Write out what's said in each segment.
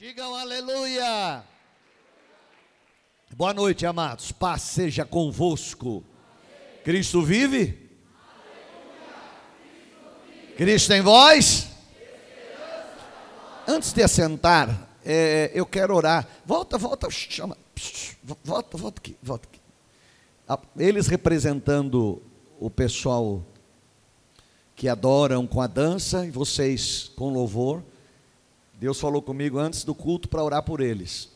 Digam aleluia. Boa noite, amados. Paz seja convosco. Cristo vive? Cristo em vós? Antes de assentar, é, eu quero orar. Volta, volta, chama. Volta, volta aqui, volta aqui. Eles representando o pessoal que adoram com a dança e vocês com louvor. Deus falou comigo antes do culto para orar por eles.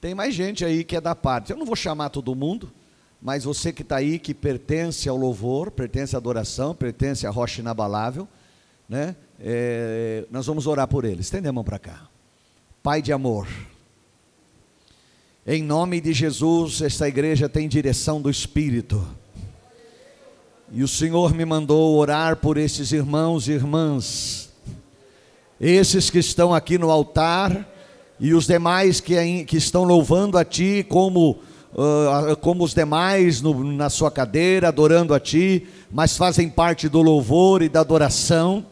Tem mais gente aí que é da parte. Eu não vou chamar todo mundo, mas você que está aí, que pertence ao louvor, pertence à adoração, pertence à rocha inabalável, né? É, nós vamos orar por eles. Estende a mão para cá. Pai de amor, em nome de Jesus, esta igreja tem direção do Espírito. E o Senhor me mandou orar por esses irmãos e irmãs esses que estão aqui no altar e os demais que, que estão louvando a Ti como, uh, como os demais no, na sua cadeira, adorando a Ti, mas fazem parte do louvor e da adoração,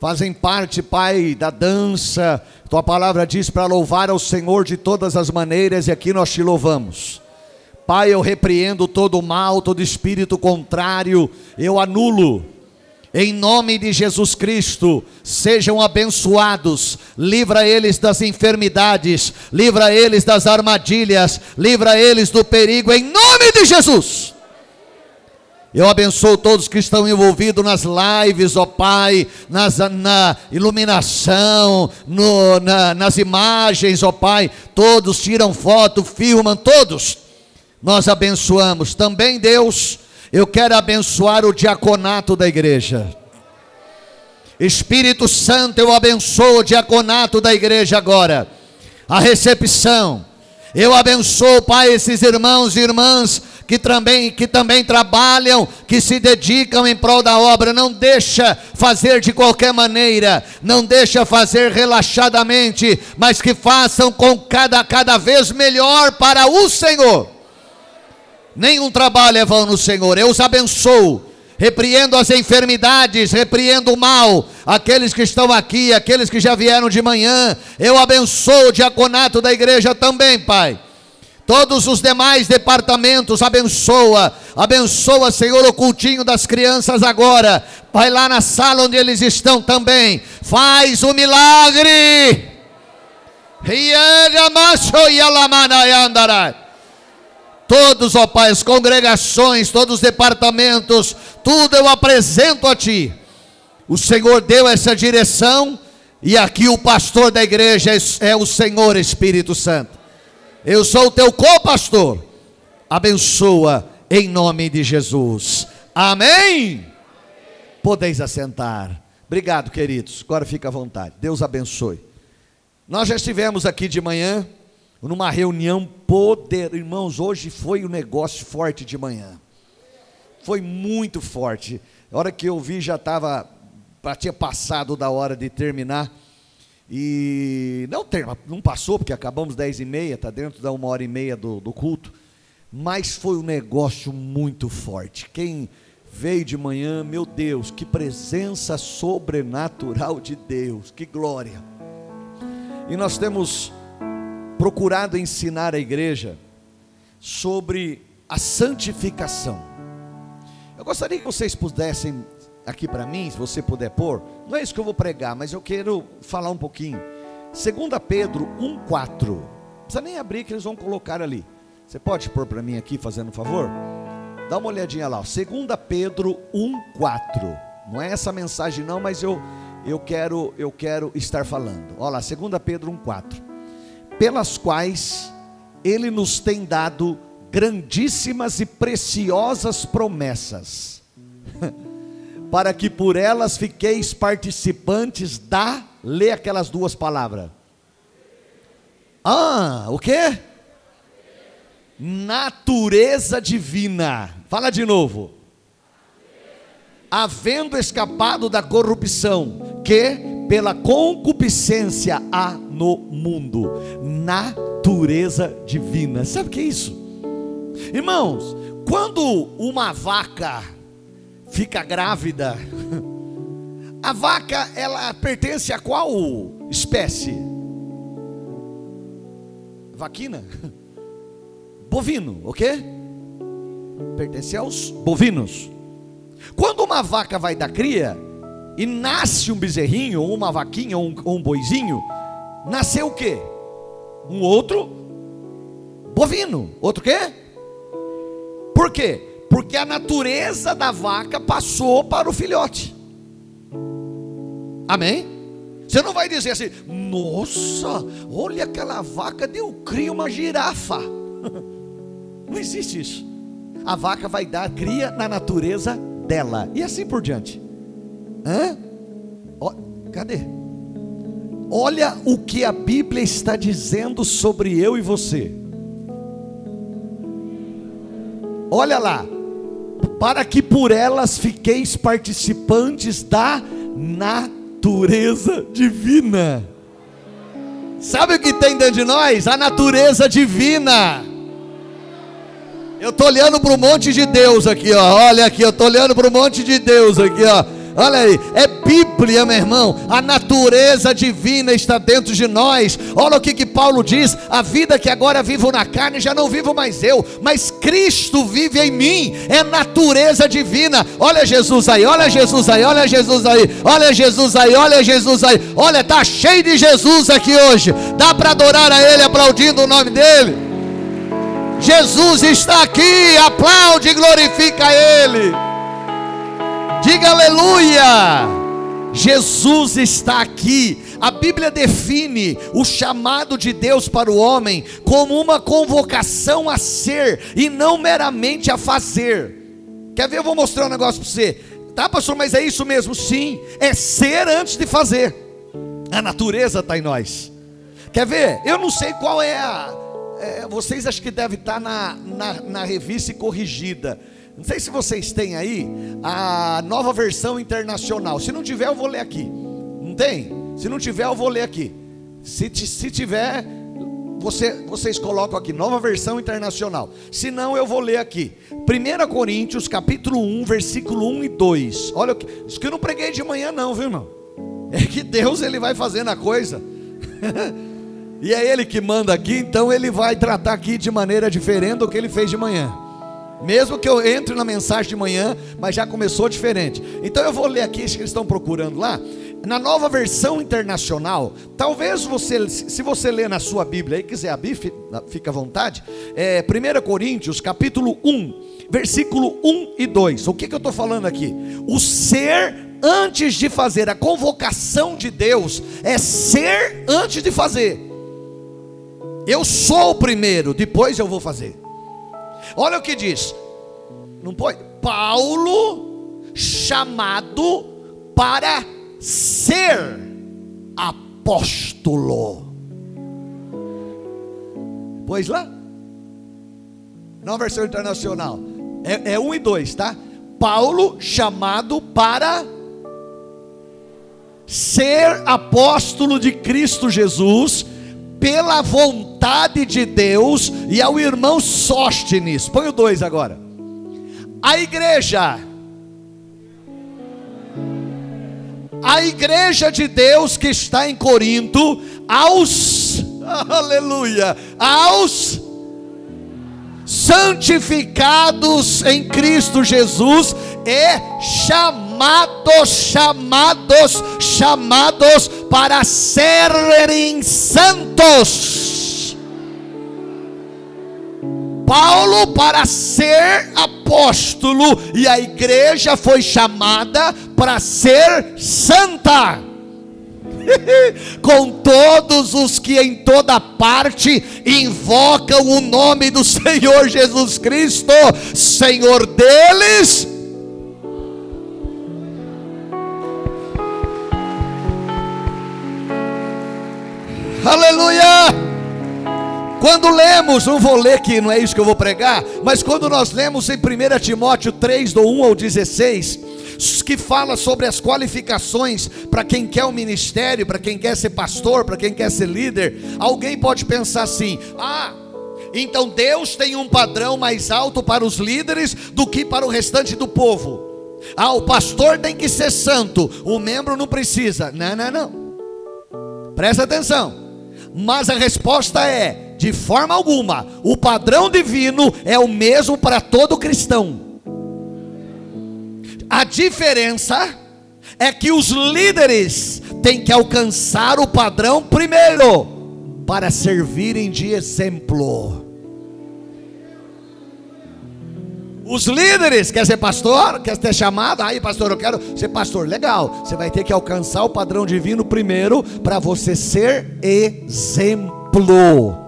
fazem parte, Pai, da dança. Tua palavra diz para louvar ao Senhor de todas as maneiras e aqui nós te louvamos. Pai, eu repreendo todo o mal, todo espírito contrário, eu anulo em nome de Jesus Cristo, sejam abençoados, livra eles das enfermidades, livra eles das armadilhas, livra eles do perigo, em nome de Jesus. Eu abençoo todos que estão envolvidos nas lives, ó Pai, nas, na iluminação, no, na, nas imagens, ó Pai. Todos tiram foto, filmam, todos. Nós abençoamos. Também, Deus, eu quero abençoar o diaconato da igreja. Espírito Santo, eu abençoo o diaconato da igreja agora. A recepção. Eu abençoo, Pai, esses irmãos e irmãs que também, que também trabalham, que se dedicam em prol da obra. Não deixa fazer de qualquer maneira, não deixa fazer relaxadamente, mas que façam com cada, cada vez melhor para o Senhor nenhum trabalho é vão no Senhor. Eu os abençoo, repreendo as enfermidades, repreendo o mal, aqueles que estão aqui, aqueles que já vieram de manhã, eu abençoo o diaconato da igreja também, Pai. Todos os demais departamentos, abençoa, abençoa, Senhor, o cultinho das crianças agora. Vai lá na sala onde eles estão também, faz o milagre. Todos, ó Pai, as congregações, todos os departamentos, tudo eu apresento a Ti. O Senhor deu essa direção e aqui o pastor da igreja é, o Senhor Espírito Santo. Eu sou o teu co-pastor. Abençoa em nome de Jesus. Amém? Podeis assentar. Obrigado, queridos. Agora fica à vontade. Deus abençoe. Nós já estivemos aqui de manhã numa reunião poder, irmãos, hoje foi um negócio forte de manhã. Foi muito forte. A hora que eu vi já estava, tinha passado da hora de terminar. E não, não passou, porque acabamos dez e meia, está dentro da uma hora e meia do, do culto. Mas foi um negócio muito forte. Quem veio de manhã, meu Deus, que presença sobrenatural de Deus, que glória. E nós temos procurado ensinar a igreja sobre a santificação. Eu gostaria que vocês pudessem aqui para mim, se você puder pôr, não é isso que eu vou pregar, mas eu quero falar um pouquinho. 2 Pedro 1,4. Não precisa nem abrir que eles vão colocar ali. Você pode pôr para mim aqui, fazendo um favor? Dá uma olhadinha lá. 2 Pedro 1,4. Não é essa mensagem não, mas eu, eu, quero, eu quero estar falando. Olha lá, 2 Pedro 1,4 pelas quais Ele nos tem dado grandíssimas e preciosas promessas, para que por elas fiqueis participantes da. Lê aquelas duas palavras. Ah, o que? Natureza divina. Fala de novo. Havendo escapado da corrupção, que pela concupiscência há no mundo, natureza divina. Sabe o que é isso? Irmãos, quando uma vaca fica grávida, a vaca ela pertence a qual espécie? vaquina, bovino, ok? Pertence aos bovinos. Quando uma vaca vai dar cria e nasce um bezerrinho, ou uma vaquinha, ou um, ou um boizinho, nasceu o quê? Um outro bovino. Outro quê? Por quê? Porque a natureza da vaca passou para o filhote. Amém? Você não vai dizer assim, nossa, olha aquela vaca deu cria uma girafa. Não existe isso. A vaca vai dar cria na natureza dela. E assim por diante. Hã? cadê? Olha o que a Bíblia está dizendo sobre eu e você. Olha lá, para que por elas fiqueis participantes da natureza divina. Sabe o que tem dentro de nós? A natureza divina. Eu estou olhando para o monte de Deus aqui, ó. Olha aqui, eu estou olhando para o monte de Deus aqui, ó. Olha aí, é Bíblia, meu irmão. A natureza divina está dentro de nós. Olha o que, que Paulo diz: a vida que agora vivo na carne, já não vivo mais eu, mas Cristo vive em mim. É natureza divina. Olha Jesus aí, olha Jesus aí, olha Jesus aí, olha Jesus aí, olha Jesus aí. Olha, tá cheio de Jesus aqui hoje. Dá para adorar a Ele aplaudindo o nome dele. Jesus está aqui, aplaude e glorifica Ele. Diga aleluia! Jesus está aqui. A Bíblia define o chamado de Deus para o homem como uma convocação a ser e não meramente a fazer. Quer ver? Eu vou mostrar um negócio para você. Tá, pastor, mas é isso mesmo? Sim, é ser antes de fazer. A natureza está em nós. Quer ver? Eu não sei qual é a. É, vocês acho que deve estar na, na, na revista corrigida. Não sei se vocês têm aí a nova versão internacional. Se não tiver, eu vou ler aqui. Não tem? Se não tiver, eu vou ler aqui. Se, se tiver, você, vocês colocam aqui, nova versão internacional. Se não, eu vou ler aqui. 1 Coríntios, capítulo 1, versículo 1 e 2. Olha, isso que eu não preguei de manhã, não, viu, irmão? É que Deus ele vai fazendo a coisa. e é Ele que manda aqui, então Ele vai tratar aqui de maneira diferente do que Ele fez de manhã. Mesmo que eu entre na mensagem de manhã, mas já começou diferente. Então eu vou ler aqui isso que eles estão procurando lá. Na nova versão internacional, talvez você, se você ler na sua Bíblia e quiser abrir, fica à vontade. É, 1 Coríntios, capítulo 1, versículo 1 e 2. O que, que eu estou falando aqui? O ser antes de fazer, a convocação de Deus é ser antes de fazer. Eu sou o primeiro, depois eu vou fazer. Olha o que diz. Não pode. Paulo chamado para ser apóstolo. Pois lá. Na versão internacional. É, é um e dois, tá? Paulo chamado para ser apóstolo de Cristo Jesus pela vontade de Deus, e ao irmão Sóstenes, põe o dois agora. A igreja, a igreja de Deus que está em Corinto, aos, aleluia, aos santificados em Cristo Jesus e chamados, chamados, chamados para serem santos. Paulo para ser apóstolo e a igreja foi chamada para ser santa. com todos os que em toda parte invocam o nome do Senhor Jesus Cristo, Senhor deles Aleluia! Quando lemos, não vou ler que não é isso que eu vou pregar, mas quando nós lemos em 1 Timóteo 3, do 1 ao 16, que fala sobre as qualificações para quem quer o ministério, para quem quer ser pastor, para quem quer ser líder, alguém pode pensar assim: ah, então Deus tem um padrão mais alto para os líderes do que para o restante do povo. Ah, o pastor tem que ser santo, o membro não precisa. Não, não, não. Presta atenção. Mas a resposta é: de forma alguma, o padrão divino é o mesmo para todo cristão. A diferença é que os líderes têm que alcançar o padrão primeiro, para servirem de exemplo. Os líderes, quer ser pastor? Quer ser chamado? Aí, pastor, eu quero ser pastor. Legal. Você vai ter que alcançar o padrão divino primeiro para você ser exemplo.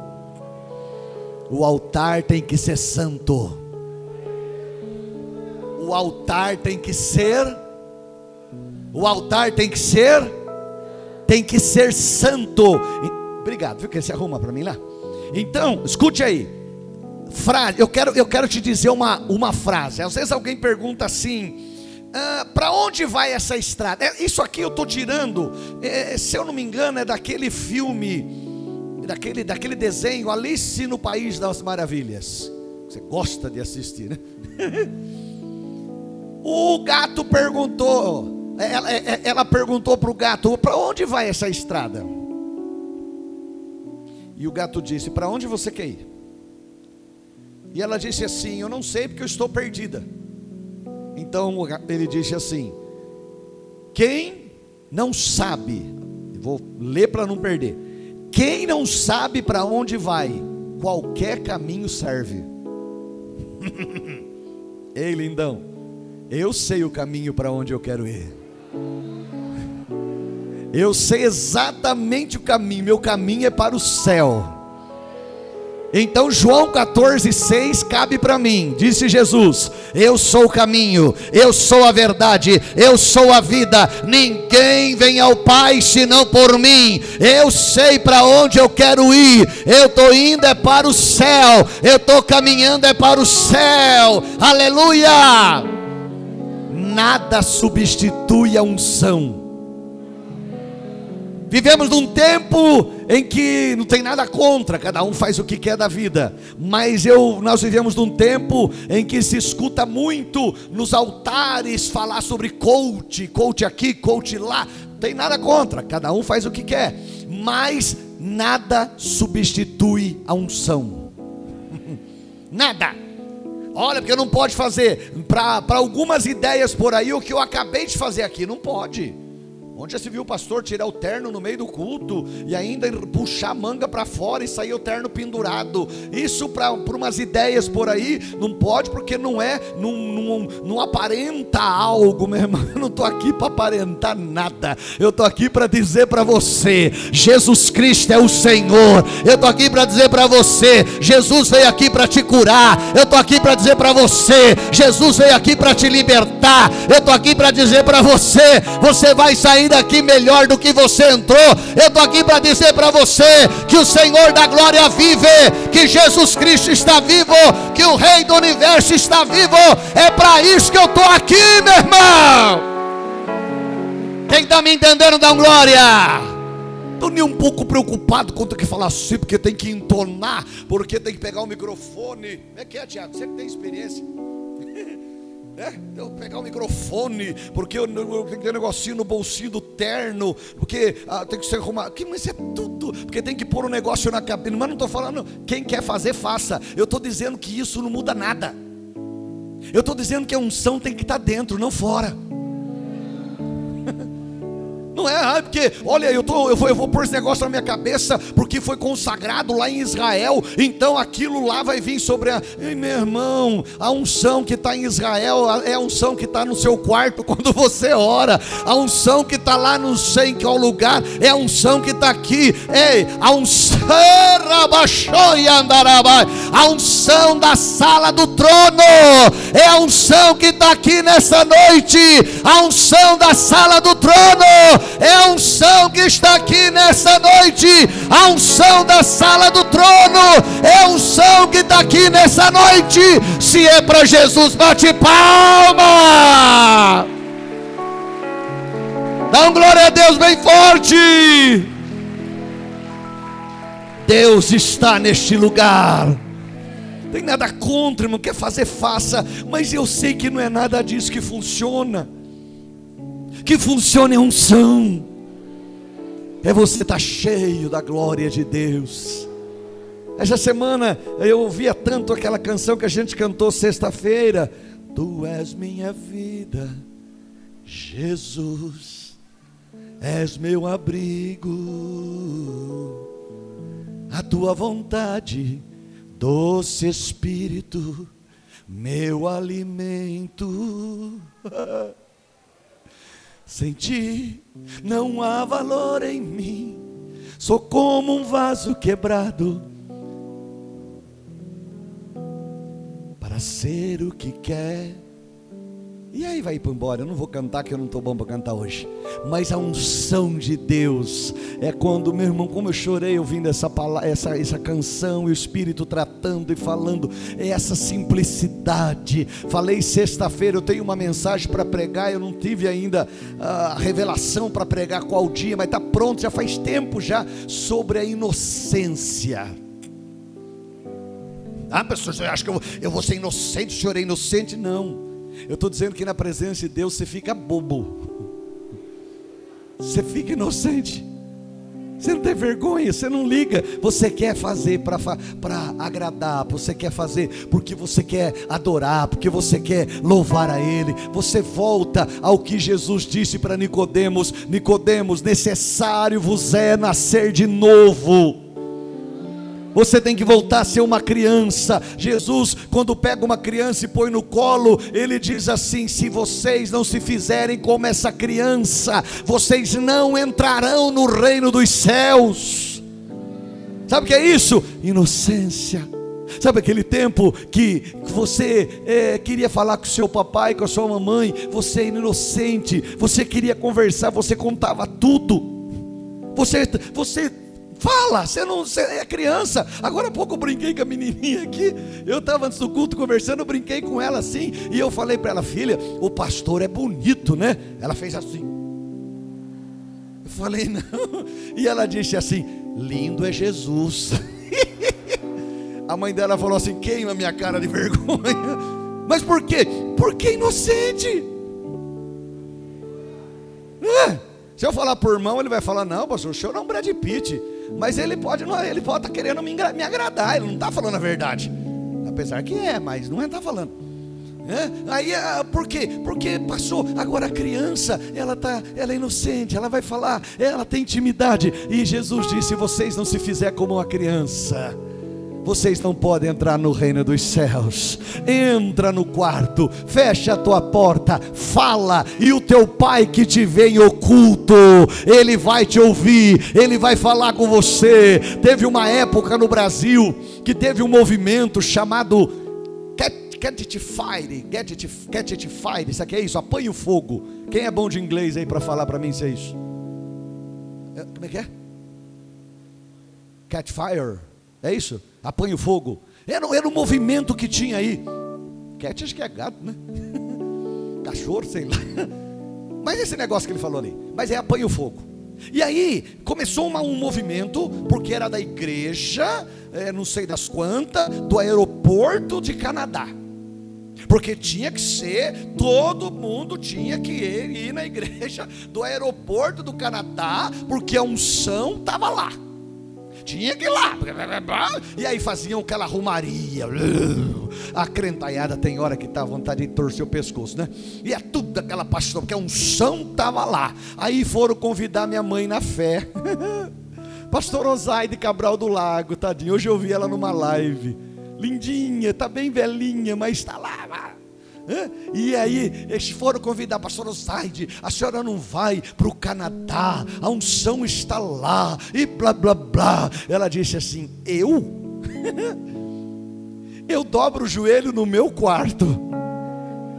O altar tem que ser santo. O altar tem que ser O altar tem que ser tem que ser santo. Obrigado, viu que você arruma para mim lá? Então, escute aí frase, eu quero, eu quero te dizer uma, uma frase. Às vezes alguém pergunta assim: ah, para onde vai essa estrada? É, isso aqui eu estou tirando, é, se eu não me engano, é daquele filme, daquele, daquele desenho Alice no País das Maravilhas. Você gosta de assistir, né? o gato perguntou, ela, ela perguntou para o gato: para onde vai essa estrada? E o gato disse: Para onde você quer ir? E ela disse assim: Eu não sei porque eu estou perdida. Então ele disse assim: Quem não sabe, vou ler para não perder. Quem não sabe para onde vai, qualquer caminho serve. Ei, lindão, eu sei o caminho para onde eu quero ir. Eu sei exatamente o caminho, meu caminho é para o céu. Então João 14,6 cabe para mim, disse Jesus: Eu sou o caminho, eu sou a verdade, eu sou a vida, ninguém vem ao Pai senão por mim. Eu sei para onde eu quero ir, eu estou indo é para o céu, eu estou caminhando é para o céu, aleluia! Nada substitui a unção Vivemos num tempo em que não tem nada contra, cada um faz o que quer da vida. Mas eu, nós vivemos num tempo em que se escuta muito nos altares falar sobre coach, coach aqui, coach lá. Não tem nada contra, cada um faz o que quer. Mas nada substitui a unção. nada. Olha, porque não pode fazer para algumas ideias por aí o que eu acabei de fazer aqui, não pode. Onde já se viu o pastor tirar o terno no meio do culto e ainda puxar a manga para fora e sair o terno pendurado? Isso para umas ideias por aí não pode porque não é, não, não, não aparenta algo, meu irmão. Eu não estou aqui para aparentar nada. Eu estou aqui para dizer para você: Jesus Cristo é o Senhor. Eu estou aqui para dizer para você: Jesus veio aqui para te curar. Eu estou aqui para dizer para você: Jesus veio aqui para te libertar. Eu estou aqui para dizer para você: você vai sair daqui melhor do que você entrou. Eu estou aqui para dizer para você que o Senhor da glória vive, que Jesus Cristo está vivo, que o Rei do universo está vivo. É para isso que eu estou aqui, meu irmão. Quem está me entendendo, dá glória. Estou nem um pouco preocupado quanto que falar assim, porque tem que entonar, porque tem que pegar o microfone. Como é que é, Tiago? Você que tem experiência. É, eu pegar o microfone, porque eu, eu ter um negocinho no bolsinho do terno, porque ah, tem que ser arrumado. Que, mas é tudo, porque tem que pôr um negócio na cabine. Mas não estou falando, quem quer fazer, faça. Eu estou dizendo que isso não muda nada. Eu estou dizendo que a unção tem que estar tá dentro, não fora. Não é, ah, porque, olha, eu, tô, eu, vou, eu vou pôr esse negócio na minha cabeça, porque foi consagrado lá em Israel, então aquilo lá vai vir sobre a. Ei, meu irmão, a unção que está em Israel é a unção que está no seu quarto quando você ora, a unção que está lá no sei em qual lugar, é a unção que está aqui, ei, a unção, a unção da sala do trono, é a unção que está aqui nessa noite, a unção da sala do trono é a unção que está aqui nessa noite, a unção da sala do trono, é a unção que está aqui nessa noite. Se é para Jesus, bate palma. Dá um glória a Deus bem forte. Deus está neste lugar. Tem nada contra, irmão. Quer fazer, faça. Mas eu sei que não é nada disso que funciona que funcione a unção, é você estar tá cheio da glória de Deus. Essa semana eu ouvia tanto aquela canção que a gente cantou sexta-feira. Tu és minha vida, Jesus, és meu abrigo, a tua vontade, doce Espírito, meu alimento. Sem ti não há valor em mim, sou como um vaso quebrado para ser o que quer. E aí vai para embora. Eu não vou cantar que eu não estou bom para cantar hoje. Mas a unção de Deus é quando, meu irmão, como eu chorei ouvindo essa, palavra, essa, essa canção, e o Espírito tratando e falando, é essa simplicidade. Falei sexta-feira, eu tenho uma mensagem para pregar, eu não tive ainda a revelação para pregar qual dia, mas está pronto, já faz tempo já, sobre a inocência. Ah, pessoal, você acha que eu eu vou ser inocente? Senhor é inocente? Não. Eu estou dizendo que na presença de Deus você fica bobo. Você fica inocente. Você não tem vergonha, você não liga. Você quer fazer para agradar, você quer fazer porque você quer adorar, porque você quer louvar a Ele. Você volta ao que Jesus disse para Nicodemos: Nicodemos, necessário vos é nascer de novo. Você tem que voltar a ser uma criança. Jesus, quando pega uma criança e põe no colo, ele diz assim: se vocês não se fizerem como essa criança, vocês não entrarão no reino dos céus. Sabe o que é isso? Inocência. Sabe aquele tempo que você é, queria falar com seu papai, com a sua mamãe, você era inocente, você queria conversar, você contava tudo. Você, você Fala, você não você é criança. Agora há pouco eu brinquei com a menininha aqui. Eu estava antes do culto conversando, eu brinquei com ela assim. E eu falei para ela, filha, o pastor é bonito, né? Ela fez assim. Eu falei, não. E ela disse assim: lindo é Jesus. A mãe dela falou assim: queima minha cara de vergonha. Mas por quê? Porque é inocente. Se eu falar por irmão, ele vai falar: não, pastor, o senhor é um Brad Pitt. Mas ele pode não, ele pode estar tá querendo me, me agradar, ele não está falando a verdade. Apesar que é, mas não está falando. É? Aí, ah, por quê? Porque passou. Agora a criança, ela tá, ela é inocente, ela vai falar, ela tem intimidade. E Jesus disse: vocês não se fizer como uma criança vocês não podem entrar no reino dos céus. Entra no quarto, fecha a tua porta, fala, e o teu pai que te vê em oculto, ele vai te ouvir, ele vai falar com você. Teve uma época no Brasil que teve um movimento chamado Get It Fire, Get It, Get It Fire, isso aqui é isso, apanhe o fogo. Quem é bom de inglês aí para falar para mim se é isso? É, como é que é? Catch Fire, é isso? Apanha o fogo. Era, era movimento que tinha aí. Cat acho que é gato, né? Cachorro, sei lá. Mas esse negócio que ele falou ali. Mas é apanha o fogo. E aí começou uma, um movimento, porque era da igreja, é, não sei das quantas, do aeroporto de Canadá. Porque tinha que ser, todo mundo tinha que ir, ir na igreja do aeroporto do Canadá, porque a unção estava lá. Tinha que ir lá. E aí faziam aquela rumaria. A crentaiada tem hora que tá vontade de torcer o pescoço, né? E é tudo aquela paixão, porque a unção estava lá. Aí foram convidar minha mãe na fé. Pastor Osaide Cabral do Lago, tadinho. Hoje eu vi ela numa live. Lindinha, tá bem velhinha, mas está lá. E aí, eles foram convidar a pastora Zaide, a senhora não vai para o Canadá, a unção está lá, e blá blá blá. Ela disse assim: Eu? Eu dobro o joelho no meu quarto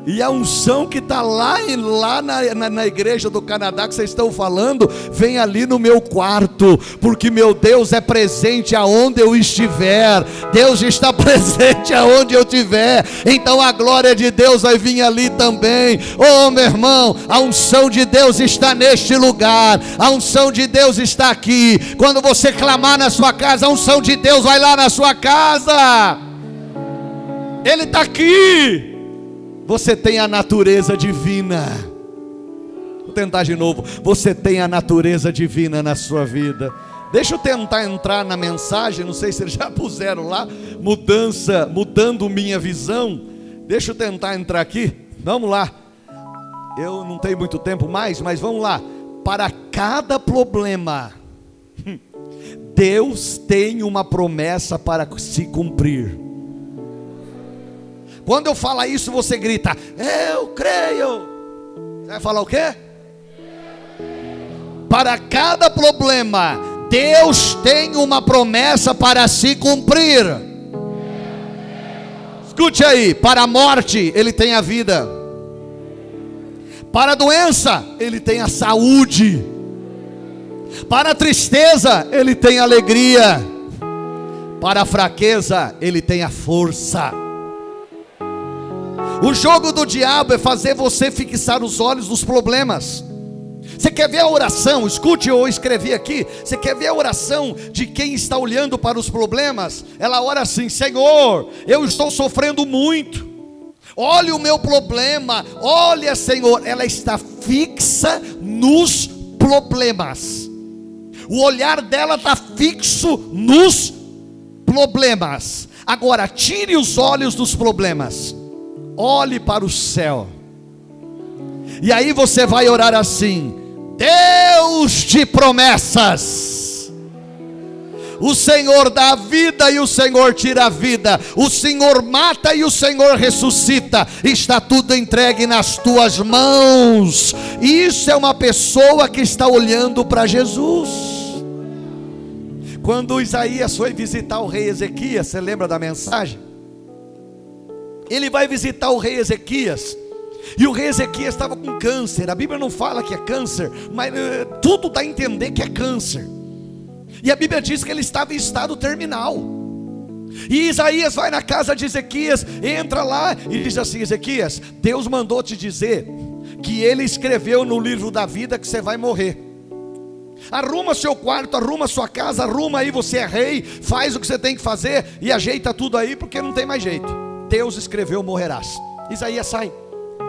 e a unção que está lá, lá na, na, na, igreja do Canadá que vocês estão falando, vem ali no meu quarto, porque meu Deus é presente aonde eu estiver. Deus está presente aonde eu estiver. Então a glória de Deus vai vir ali também. Oh, meu irmão, a unção de Deus está neste lugar. A unção de Deus está aqui. Quando você clamar na sua casa, a unção de Deus vai lá na sua casa. Ele está aqui. Você tem a natureza divina. Vou tentar de novo. Você tem a natureza divina na sua vida. Deixa eu tentar entrar na mensagem, não sei se eles já puseram lá, mudança, mudando minha visão. Deixa eu tentar entrar aqui. Vamos lá. Eu não tenho muito tempo mais, mas vamos lá. Para cada problema, Deus tem uma promessa para se cumprir. Quando eu falar isso, você grita: Eu creio. Você vai falar o quê? Para cada problema, Deus tem uma promessa para se cumprir. Escute aí: para a morte, Ele tem a vida. Para a doença, Ele tem a saúde. Para a tristeza, Ele tem alegria. Para a fraqueza, Ele tem a força. O jogo do diabo é fazer você fixar os olhos nos problemas. Você quer ver a oração? Escute, eu escrevi aqui. Você quer ver a oração de quem está olhando para os problemas? Ela ora assim: Senhor, eu estou sofrendo muito. Olha o meu problema. Olha, Senhor, ela está fixa nos problemas. O olhar dela está fixo nos problemas. Agora, tire os olhos dos problemas olhe para o céu. E aí você vai orar assim: Deus de promessas. O Senhor dá a vida e o Senhor tira a vida. O Senhor mata e o Senhor ressuscita. Está tudo entregue nas tuas mãos. Isso é uma pessoa que está olhando para Jesus. Quando Isaías foi visitar o rei Ezequias, você lembra da mensagem? Ele vai visitar o rei Ezequias. E o rei Ezequias estava com câncer. A Bíblia não fala que é câncer, mas uh, tudo dá a entender que é câncer. E a Bíblia diz que ele estava em estado terminal. E Isaías vai na casa de Ezequias, entra lá e diz assim: Ezequias, Deus mandou te dizer que ele escreveu no livro da vida que você vai morrer. Arruma seu quarto, arruma sua casa, arruma aí, você é rei, faz o que você tem que fazer e ajeita tudo aí, porque não tem mais jeito. Deus escreveu: morrerás. Isaías sai,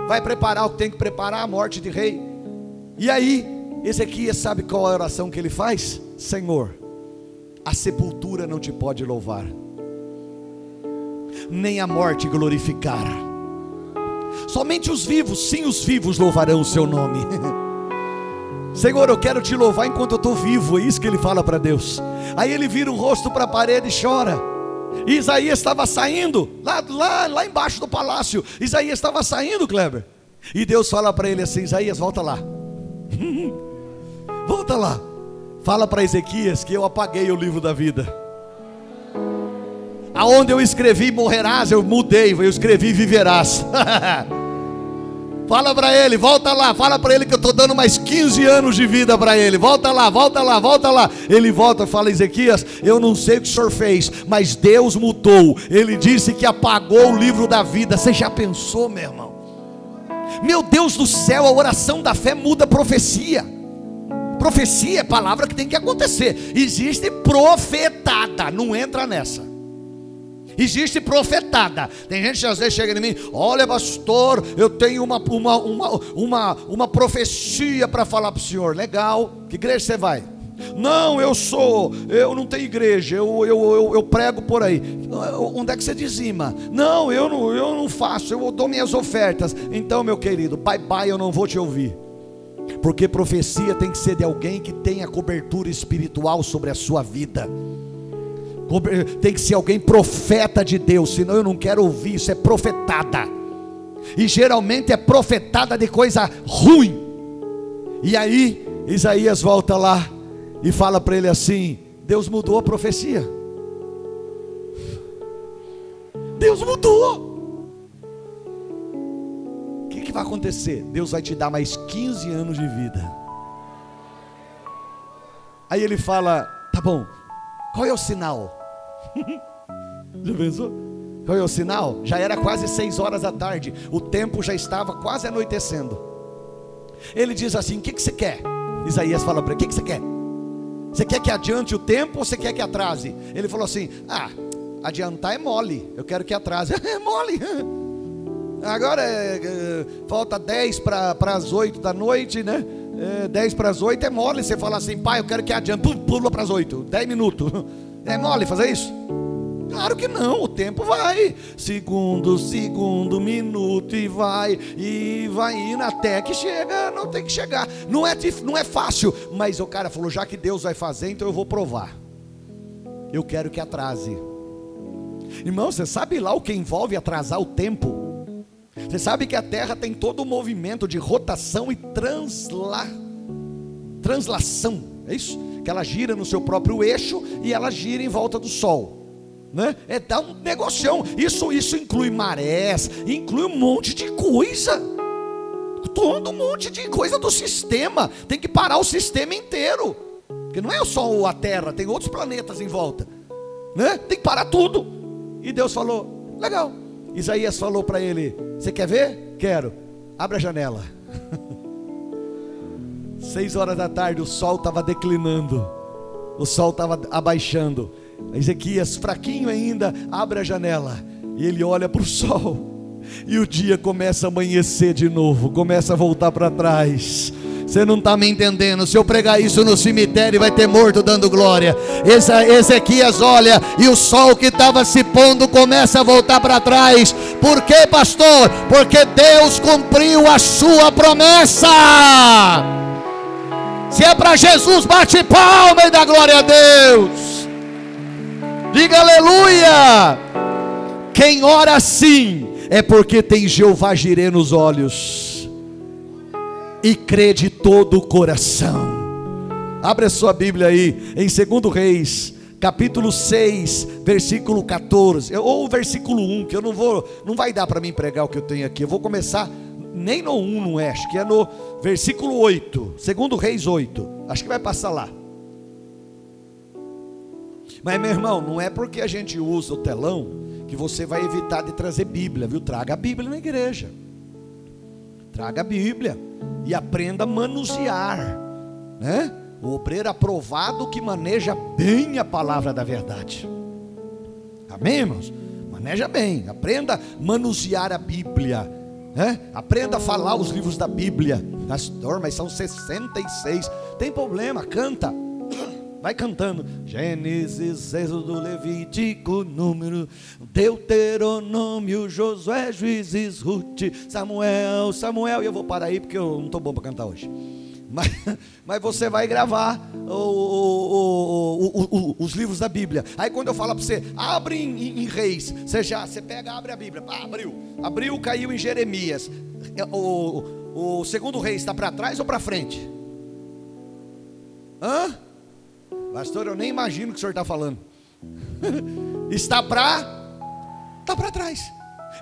vai preparar o que tem que preparar a morte de rei. E aí, Ezequias sabe qual é a oração que ele faz? Senhor, a sepultura não te pode louvar, nem a morte glorificar. Somente os vivos, sim, os vivos louvarão o seu nome. Senhor, eu quero te louvar enquanto eu estou vivo, é isso que ele fala para Deus. Aí ele vira o rosto para a parede e chora. Isaías estava saindo, lá, lá, lá embaixo do palácio. Isaías estava saindo, Kleber. E Deus fala para ele assim: Isaías, volta lá. volta lá. Fala para Ezequias que eu apaguei o livro da vida. Aonde eu escrevi morrerás, eu mudei, eu escrevi viverás. Fala para ele, volta lá, fala para ele que eu estou dando mais 15 anos de vida para ele. Volta lá, volta lá, volta lá. Ele volta, fala Ezequias, eu não sei o que o senhor fez, mas Deus mudou. Ele disse que apagou o livro da vida. Você já pensou, meu irmão? Meu Deus do céu, a oração da fé muda a profecia. Profecia é palavra que tem que acontecer. Existe profetada, não entra nessa. Existe profetada. Tem gente que às vezes chega em mim, olha pastor, eu tenho uma, uma, uma, uma, uma profecia para falar para o senhor. Legal, que igreja você vai? Não, eu sou, eu não tenho igreja, eu, eu, eu, eu, prego por aí. Onde é que você dizima? Não, eu não, eu não faço, eu dou minhas ofertas. Então, meu querido, bye bye, eu não vou te ouvir. Porque profecia tem que ser de alguém que tenha cobertura espiritual sobre a sua vida tem que ser alguém profeta de Deus, senão eu não quero ouvir, isso é profetada. E geralmente é profetada de coisa ruim. E aí, Isaías volta lá e fala para ele assim: Deus mudou a profecia. Deus mudou. O que, que vai acontecer? Deus vai te dar mais 15 anos de vida. Aí ele fala: Tá bom, qual é o sinal? já pensou? É o sinal? Já era quase seis horas da tarde, o tempo já estava quase anoitecendo. Ele diz assim: O que, que você quer? Isaías fala para ele: O que, que você quer? Você quer que adiante o tempo ou você quer que atrase? Ele falou assim: Ah, adiantar é mole, eu quero que atrase. É mole. Agora é, é, falta 10 para as 8 da noite, né? é, 10 para as 8 é mole você falar assim, pai, eu quero que adiante, pula para as 8, 10 minutos. É mole fazer isso? Claro que não, o tempo vai. Segundo, segundo, minuto e vai, e vai indo até que chega, não tem que chegar. Não é, não é fácil, mas o cara falou: já que Deus vai fazer, então eu vou provar. Eu quero que atrase. Irmão, você sabe lá o que envolve atrasar o tempo? Você sabe que a Terra tem todo o um movimento de rotação e transla, translação, é isso? Que ela gira no seu próprio eixo e ela gira em volta do Sol. Né? É dar um negocião. Isso, isso inclui marés, inclui um monte de coisa. Todo um monte de coisa do sistema. Tem que parar o sistema inteiro. Porque não é só a Terra, tem outros planetas em volta. Né? Tem que parar tudo. E Deus falou: legal, Isaías falou para ele: Você quer ver? Quero. Abre a janela. Seis horas da tarde, o sol estava declinando, o sol estava abaixando. Ezequias, fraquinho ainda, abre a janela e ele olha para o sol. E o dia começa a amanhecer de novo, começa a voltar para trás. Você não está me entendendo. Se eu pregar isso no cemitério, vai ter morto dando glória. Ezequias olha e o sol que estava se pondo começa a voltar para trás. Por quê, pastor? Porque Deus cumpriu a sua promessa. Se é para Jesus, bate palma e dá glória a Deus. Diga aleluia. Quem ora assim é porque tem Jeová Jirê nos olhos e crê de todo o coração. Abre a sua Bíblia aí, em 2 Reis, capítulo 6, versículo 14, ou versículo 1, que eu não vou, não vai dar para mim pregar o que eu tenho aqui. Eu vou começar nem no 1, não é, acho que é no versículo 8, 2 Reis 8. Acho que vai passar lá. Mas meu irmão, não é porque a gente usa o telão que você vai evitar de trazer Bíblia, viu? Traga a Bíblia na igreja. Traga a Bíblia e aprenda a manusear, né? O obreiro aprovado que maneja bem a palavra da verdade. Amém, irmãos? Maneja bem, aprenda a manusear a Bíblia. Né? Aprenda a falar os livros da Bíblia. Pastor, mas são 66. Tem problema, canta. Vai cantando. Gênesis, Êxodo, Levítico, Número, Deuteronômio, Josué, Juízes, Ruth, Samuel, Samuel. E eu vou parar aí porque eu não estou bom para cantar hoje. Mas, mas você vai gravar o, o, o, os livros da Bíblia. Aí quando eu falar para você, abre em, em, Reis, você já, você pega, abre a Bíblia. Ah, abriu. Abriu, caiu em Jeremias. É, o, o segundo Reis está para trás ou para frente? Hã? Pastor, eu nem imagino o que o senhor está falando. está para está para trás.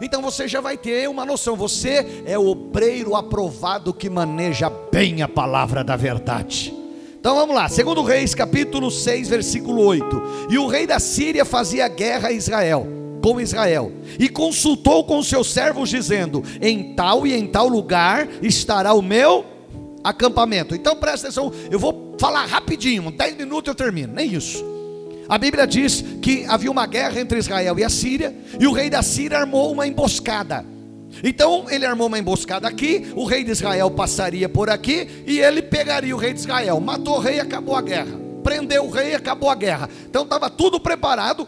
Então você já vai ter uma noção. Você é o obreiro aprovado que maneja bem a palavra da verdade. Então vamos lá, segundo Reis, capítulo 6, versículo 8. E o rei da Síria fazia guerra a Israel, com Israel, e consultou com seus servos, dizendo: Em tal e em tal lugar estará o meu acampamento. Então presta atenção, eu vou falar rapidinho, 10 minutos eu termino, nem isso. A Bíblia diz que havia uma guerra entre Israel e a Síria, e o rei da Síria armou uma emboscada. Então ele armou uma emboscada aqui, o rei de Israel passaria por aqui e ele pegaria o rei de Israel, matou o rei acabou a guerra. Prendeu o rei acabou a guerra. Então estava tudo preparado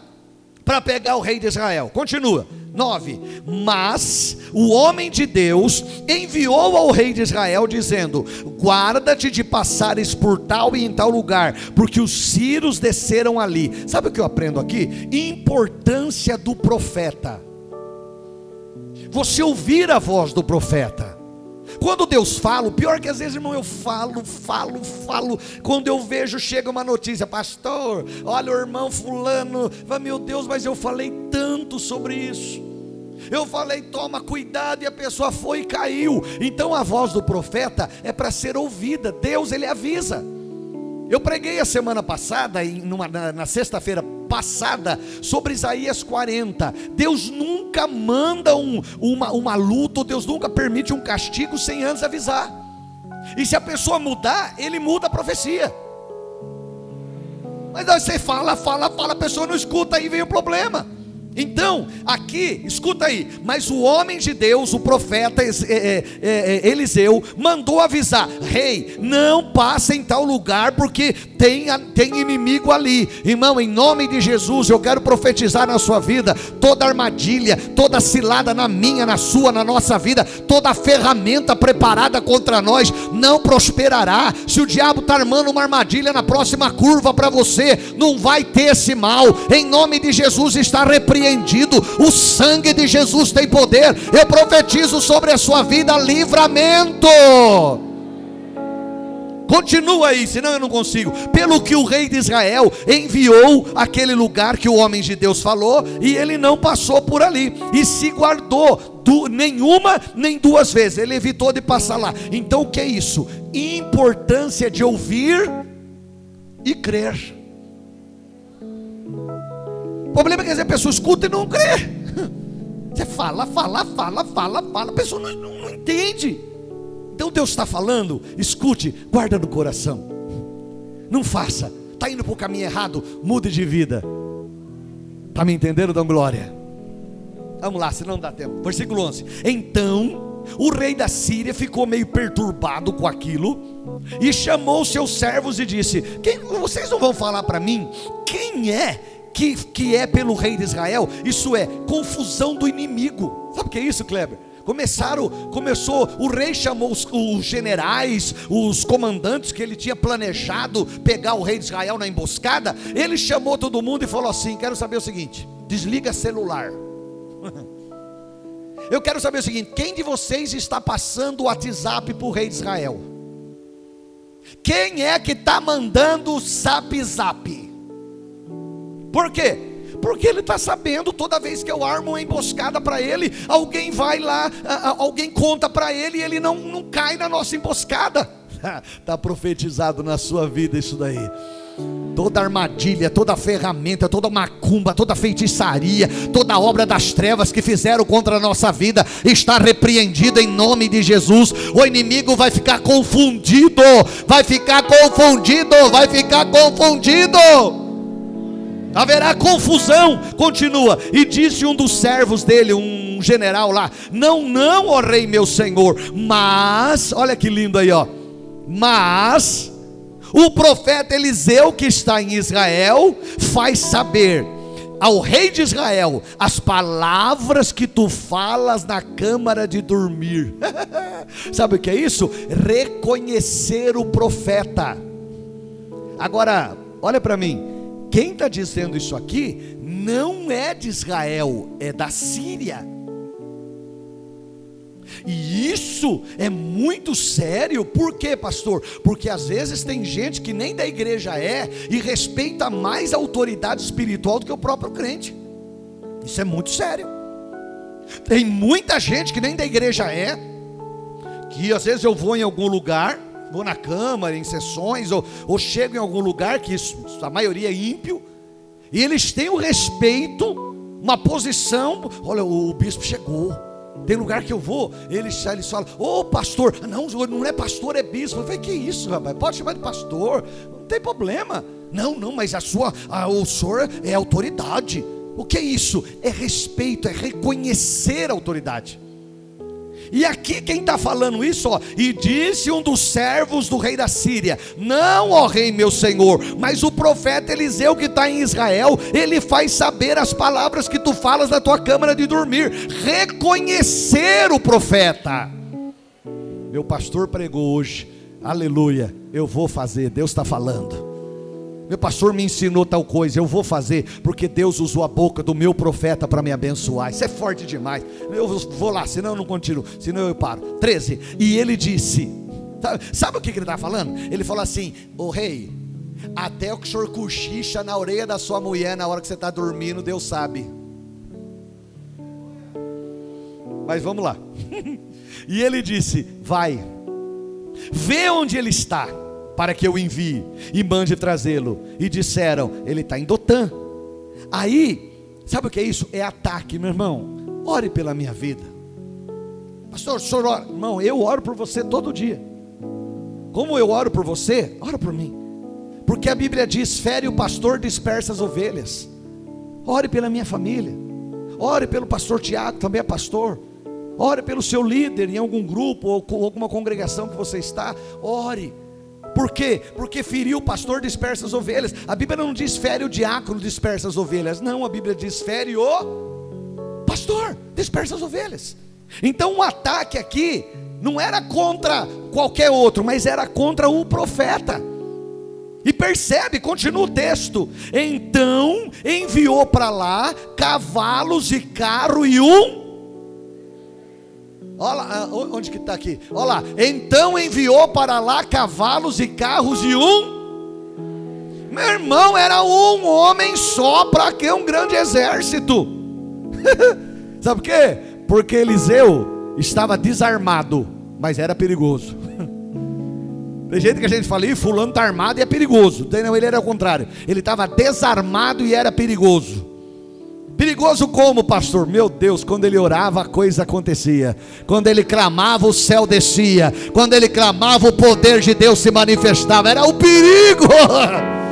para pegar o rei de Israel. Continua. 9: Mas o homem de Deus enviou ao rei de Israel, dizendo: Guarda-te de passares por tal e em tal lugar, porque os sírios desceram ali. Sabe o que eu aprendo aqui? Importância do profeta. Você ouvir a voz do profeta. Quando Deus fala, o pior é que às vezes, irmão, eu falo, falo, falo. Quando eu vejo, chega uma notícia, pastor, olha o irmão fulano, vai, meu Deus, mas eu falei tanto sobre isso. Eu falei, toma cuidado, e a pessoa foi e caiu. Então a voz do profeta é para ser ouvida. Deus, ele avisa. Eu preguei a semana passada, em, na, na sexta-feira passada, sobre Isaías 40. Deus nunca manda um, uma, uma luta, Deus nunca permite um castigo sem antes avisar. E se a pessoa mudar, ele muda a profecia. Mas aí você fala, fala, fala, a pessoa não escuta, aí vem o problema. Então, aqui, escuta aí, mas o homem de Deus, o profeta é, é, é, Eliseu, mandou avisar: rei, não passe em tal lugar, porque tem, tem inimigo ali. Irmão, em nome de Jesus, eu quero profetizar na sua vida toda armadilha, toda cilada na minha, na sua, na nossa vida, toda ferramenta preparada contra nós não prosperará. Se o diabo está armando uma armadilha na próxima curva para você, não vai ter esse mal. Em nome de Jesus, está repreendido repreendido. O sangue de Jesus tem poder. Eu profetizo sobre a sua vida livramento. Continua aí, senão eu não consigo. Pelo que o rei de Israel enviou aquele lugar que o homem de Deus falou, e ele não passou por ali, e se guardou du, nenhuma nem duas vezes, ele evitou de passar lá. Então o que é isso? Importância de ouvir e crer. O problema é que a pessoa escuta e não crê. Você fala, fala, fala, fala, fala, a pessoa não, não, não entende. Então Deus está falando, escute, guarda no coração. Não faça, está indo para o caminho errado, mude de vida. Está me entendendo, dão glória? Vamos lá, senão não dá tempo. Versículo 11: Então o rei da Síria ficou meio perturbado com aquilo e chamou seus servos e disse: quem, Vocês não vão falar para mim quem é que, que é pelo rei de Israel, isso é confusão do inimigo. Sabe o que é isso, Kleber? Começaram, começou, o rei chamou os, os, generais, os comandantes que ele tinha planejado pegar o rei de Israel na emboscada. Ele chamou todo mundo e falou assim: Quero saber o seguinte, desliga celular. Eu quero saber o seguinte: quem de vocês está passando o WhatsApp para o rei de Israel? Quem é que está mandando o zap zap? Por quê? Porque ele está sabendo, toda vez que eu armo uma emboscada para ele, alguém vai lá, alguém conta para ele e ele não, não cai na nossa emboscada. Está profetizado na sua vida isso daí. Toda armadilha, toda ferramenta, toda macumba, toda feitiçaria, toda obra das trevas que fizeram contra a nossa vida está repreendida em nome de Jesus. O inimigo vai ficar confundido, vai ficar confundido, vai ficar confundido haverá confusão. Continua, e disse um dos servos dele, um general lá: Não, não, ó rei meu senhor, mas, olha que lindo aí, ó. Mas o profeta Eliseu, que está em Israel, faz saber ao rei de Israel as palavras que tu falas na câmara de dormir. Sabe o que é isso? Reconhecer o profeta. Agora, olha para mim quem está dizendo isso aqui não é de Israel, é da Síria. E isso é muito sério, por quê, pastor? Porque às vezes tem gente que nem da igreja é e respeita mais a autoridade espiritual do que o próprio crente. Isso é muito sério. Tem muita gente que nem da igreja é, que às vezes eu vou em algum lugar vou na Câmara, em sessões, ou, ou chego em algum lugar que isso, a maioria é ímpio, e eles têm o respeito, uma posição. Olha, o, o bispo chegou. Tem lugar que eu vou, eles, eles falam, ô oh, pastor, não, não é pastor, é bispo. Eu falei, que isso, rapaz? Pode chamar de pastor, não tem problema. Não, não, mas a sua, a, o senhor é autoridade. O que é isso? É respeito, é reconhecer a autoridade. E aqui quem está falando isso, ó, e disse um dos servos do rei da Síria: Não, ó rei meu senhor, mas o profeta Eliseu que está em Israel, ele faz saber as palavras que tu falas na tua câmara de dormir, reconhecer o profeta. Meu pastor pregou hoje, aleluia, eu vou fazer, Deus está falando. Meu pastor me ensinou tal coisa, eu vou fazer, porque Deus usou a boca do meu profeta para me abençoar. Isso é forte demais. Eu vou lá, senão eu não continuo, senão eu paro. 13. E ele disse: Sabe o que ele está falando? Ele falou assim: Ô rei, até o que o senhor cochicha na orelha da sua mulher na hora que você está dormindo, Deus sabe. Mas vamos lá. e ele disse: Vai, vê onde ele está para que eu envie e mande trazê-lo. E disseram: Ele está em Dotã. Aí, sabe o que é isso? É ataque, meu irmão. Ore pela minha vida. Pastor, o senhor ora. Irmão, eu oro por você todo dia. Como eu oro por você, ora por mim. Porque a Bíblia diz: fere o pastor, dispersa as ovelhas. Ore pela minha família. Ore pelo pastor Tiago, também é pastor. Ore pelo seu líder em algum grupo ou alguma congregação que você está. Ore. Por quê? Porque feriu o pastor dispersa as ovelhas. A Bíblia não diz fere o diácono dispersa as ovelhas. Não, a Bíblia diz fere o pastor dispersa as ovelhas. Então o ataque aqui não era contra qualquer outro, mas era contra o profeta. E percebe, continua o texto. Então enviou para lá cavalos e carro e um. Olha lá, onde que está aqui? Olha lá. Então enviou para lá cavalos e carros e um. Meu irmão, era um homem só para que um grande exército. Sabe por quê? Porque Eliseu estava desarmado, mas era perigoso. Tem jeito que a gente fala, fulano está armado e é perigoso. Não, ele era o contrário. Ele estava desarmado e era perigoso. Perigoso como, pastor? Meu Deus, quando ele orava, a coisa acontecia. Quando ele clamava, o céu descia. Quando ele clamava, o poder de Deus se manifestava. Era o perigo.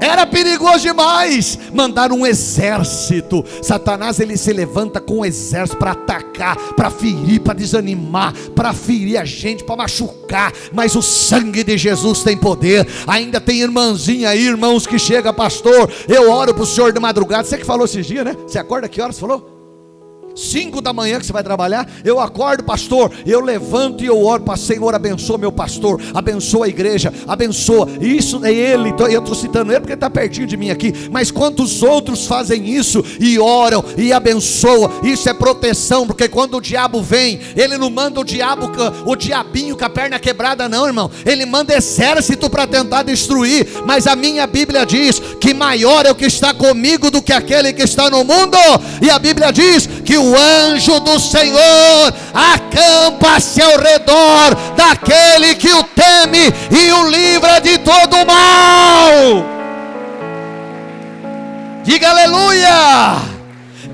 Era perigoso demais. Mandar um exército. Satanás ele se levanta com um exército para atacar, para ferir, para desanimar, para ferir a gente, para machucar. Mas o sangue de Jesus tem poder. Ainda tem irmãzinha aí, irmãos que chega, pastor. Eu oro para o senhor de madrugada. Você que falou esses dias, né? Você acorda que horas falou? 5 da manhã que você vai trabalhar, eu acordo, pastor, eu levanto e eu oro para Senhor, abençoa meu pastor, abençoa a igreja, abençoa. Isso é ele, eu estou citando ele porque ele está pertinho de mim aqui. Mas quantos outros fazem isso e oram e abençoam? Isso é proteção, porque quando o diabo vem, ele não manda o diabo, o diabinho com a perna quebrada, não, irmão. Ele manda exército para tentar destruir. Mas a minha Bíblia diz que maior é o que está comigo do que aquele que está no mundo. E a Bíblia diz que o anjo do Senhor acampa-se ao redor daquele que o teme e o livra de todo mal. Diga aleluia!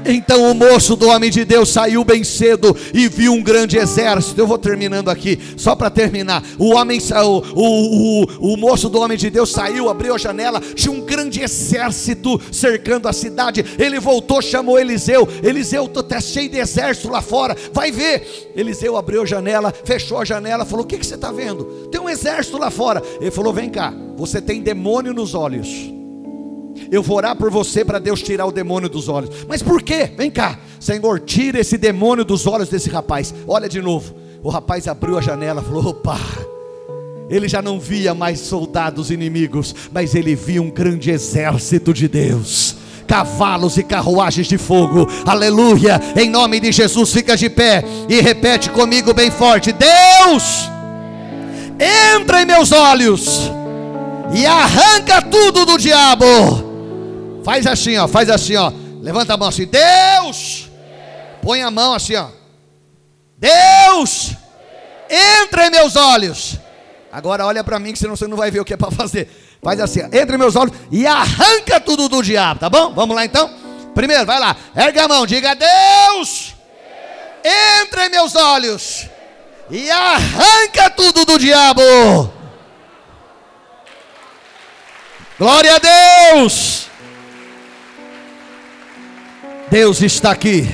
Então o moço do homem de Deus saiu bem cedo e viu um grande exército. Eu vou terminando aqui, só para terminar. O homem, o, o, o, o moço do homem de Deus saiu, abriu a janela, tinha um grande exército cercando a cidade. Ele voltou, chamou Eliseu. Eliseu, está cheio de exército lá fora, vai ver. Eliseu abriu a janela, fechou a janela, falou: O que, que você está vendo? Tem um exército lá fora. Ele falou: Vem cá, você tem demônio nos olhos. Eu vou orar por você para Deus tirar o demônio dos olhos. Mas por quê? Vem cá, Senhor, tira esse demônio dos olhos desse rapaz. Olha de novo. O rapaz abriu a janela, falou: opa. Ele já não via mais soldados inimigos, mas ele via um grande exército de Deus cavalos e carruagens de fogo. Aleluia! Em nome de Jesus, fica de pé e repete comigo bem forte: Deus, entra em meus olhos e arranca tudo do diabo. Faz assim, ó, faz assim, ó. Levanta a mão assim. Deus! Põe a mão assim, ó. Deus! Entra em meus olhos. Agora olha para mim que senão você não vai ver o que é para fazer. Faz assim, ó. entra em meus olhos e arranca tudo do diabo, tá bom? Vamos lá então? Primeiro, vai lá. Erga a mão, diga Deus! Entra em meus olhos e arranca tudo do diabo. Glória a Deus! Deus está aqui.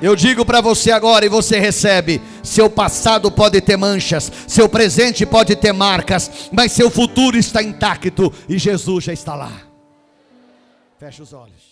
Eu digo para você agora e você recebe: seu passado pode ter manchas, seu presente pode ter marcas, mas seu futuro está intacto e Jesus já está lá. Feche os olhos.